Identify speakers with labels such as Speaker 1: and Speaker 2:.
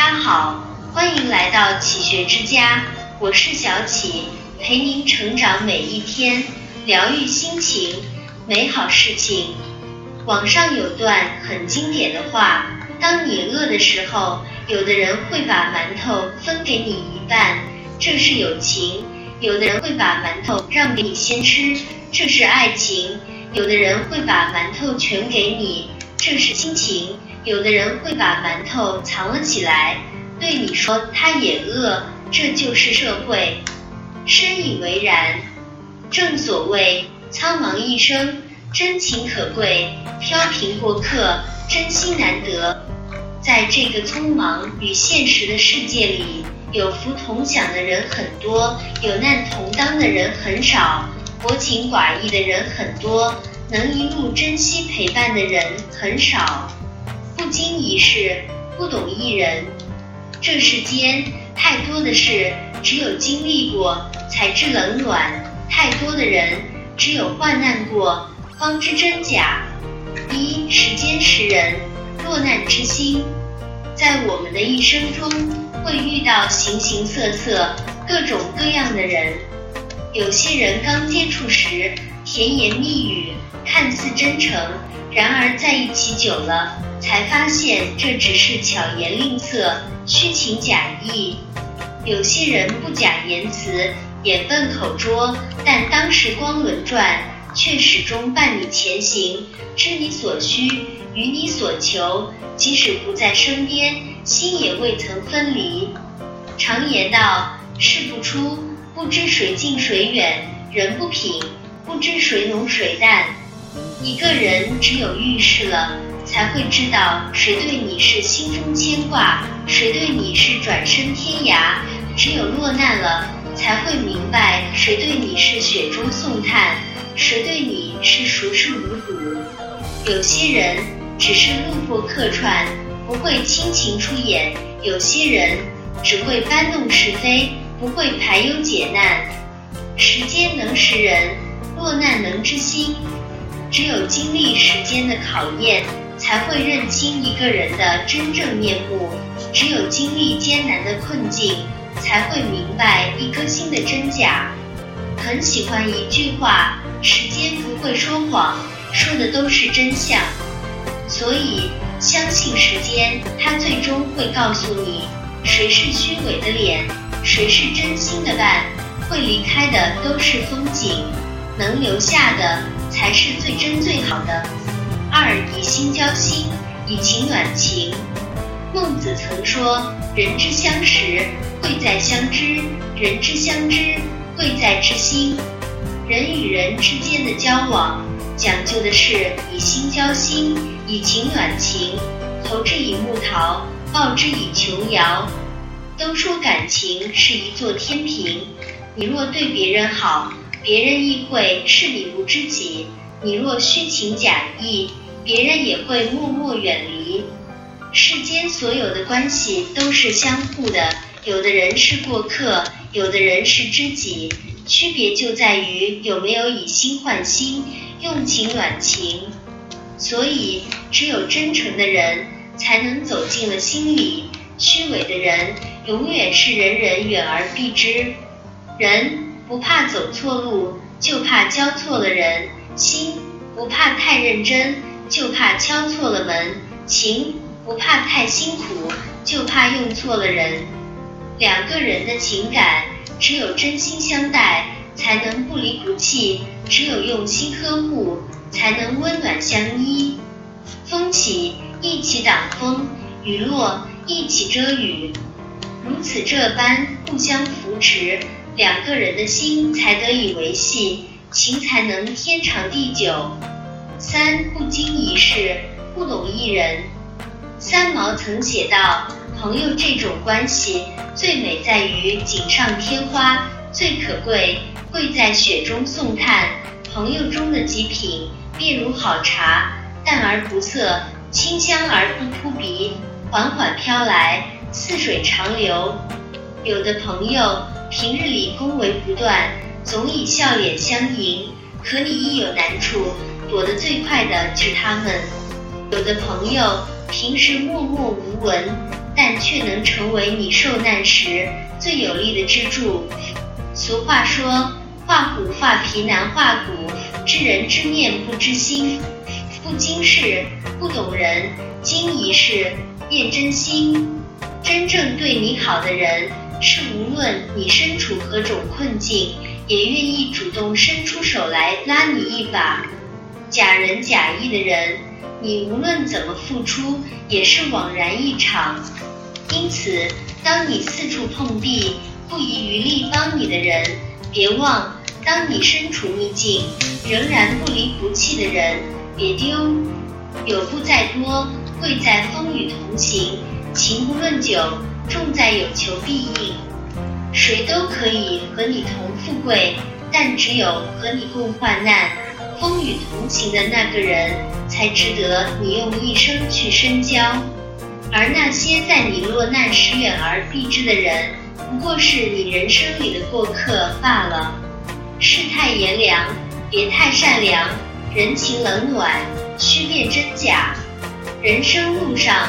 Speaker 1: 家好，欢迎来到启学之家，我是小启，陪您成长每一天，疗愈心情，美好事情。网上有段很经典的话：当你饿的时候，有的人会把馒头分给你一半，这是友情；有的人会把馒头让给你先吃，这是爱情；有的人会把馒头全给你，这是亲情；有的人会把馒头藏了起来，对你说他也饿，这就是社会。深以为然。正所谓苍茫一生。真情可贵，飘萍过客，真心难得。在这个匆忙与现实的世界里，有福同享的人很多，有难同当的人很少，薄情寡义的人很多，能一路珍惜陪伴的人很少。不经一事，不懂一人。这世间太多的事，只有经历过才知冷暖；太多的人，只有患难过。方知真假。一时间识人，落难知心。在我们的一生中，会遇到形形色色、各种各样的人。有些人刚接触时甜言蜜语，看似真诚，然而在一起久了，才发现这只是巧言令色、虚情假意。有些人不假言辞，眼笨口拙，但当时光轮转。却始终伴你前行，知你所需，与你所求，即使不在身边，心也未曾分离。常言道，事不出，不知谁近谁远；人不品，不知谁浓谁淡。一个人只有遇事了，才会知道谁对你是心中牵挂，谁对你是转身天涯；只有落难了，才会明白谁对你是雪中送炭。谁对你是熟视无睹？有些人只是路过客串，不会倾情出演；有些人只会搬弄是非，不会排忧解难。时间能识人，落难能知心。只有经历时间的考验，才会认清一个人的真正面目；只有经历艰难的困境，才会明白一颗心的真假。很喜欢一句话。时间不会说谎，说的都是真相，所以相信时间，它最终会告诉你，谁是虚伪的脸，谁是真心的伴。会离开的都是风景，能留下的才是最真最好的。二以心交心，以情暖情。孟子曾说：“人之相识，贵在相知；人之相知，贵在知心。”人与人之间的交往，讲究的是以心交心，以情暖情，投之以木桃，报之以琼瑶。都说感情是一座天平，你若对别人好，别人亦会视你如知己；你若虚情假意，别人也会默默远离。世间所有的关系都是相互的，有的人是过客，有的人是知己。区别就在于有没有以心换心，用情暖情。所以，只有真诚的人才能走进了心里，虚伪的人永远是人人远而避之。人不怕走错路，就怕交错了人；心不怕太认真，就怕敲错了门；情不怕太辛苦，就怕用错了人。两个人的情感。只有真心相待，才能不离不弃；只有用心呵护，才能温暖相依。风起，一起挡风；雨落，一起遮雨。如此这般互相扶持，两个人的心才得以维系，情才能天长地久。三不经一事，不懂一人。三毛曾写道。朋友这种关系最美在于锦上添花，最可贵贵在雪中送炭。朋友中的极品，便如好茶，淡而不涩，清香而不扑鼻，缓缓飘来，似水长流。有的朋友平日里恭维不断，总以笑脸相迎，可你一有难处，躲得最快的是他们。有的朋友平时默默无闻。但却能成为你受难时最有力的支柱。俗话说：“画虎画皮难画骨，知人知面不知心。不经事不懂人，经一事验真心。”真正对你好的人，是无论你身处何种困境，也愿意主动伸出手来拉你一把。假仁假义的人，你无论怎么付出，也是枉然一场。因此，当你四处碰壁，不遗余力帮你的人，别忘；当你身处逆境，仍然不离不弃的人，别丢。有不在多，贵在风雨同行。情不论久，重在有求必应。谁都可以和你同富贵，但只有和你共患难、风雨同行的那个人，才值得你用一生去深交。而那些在你落难时远而避之的人，不过是你人生里的过客罢了。世态炎凉，别太善良；人情冷暖，须辨真假。人生路上。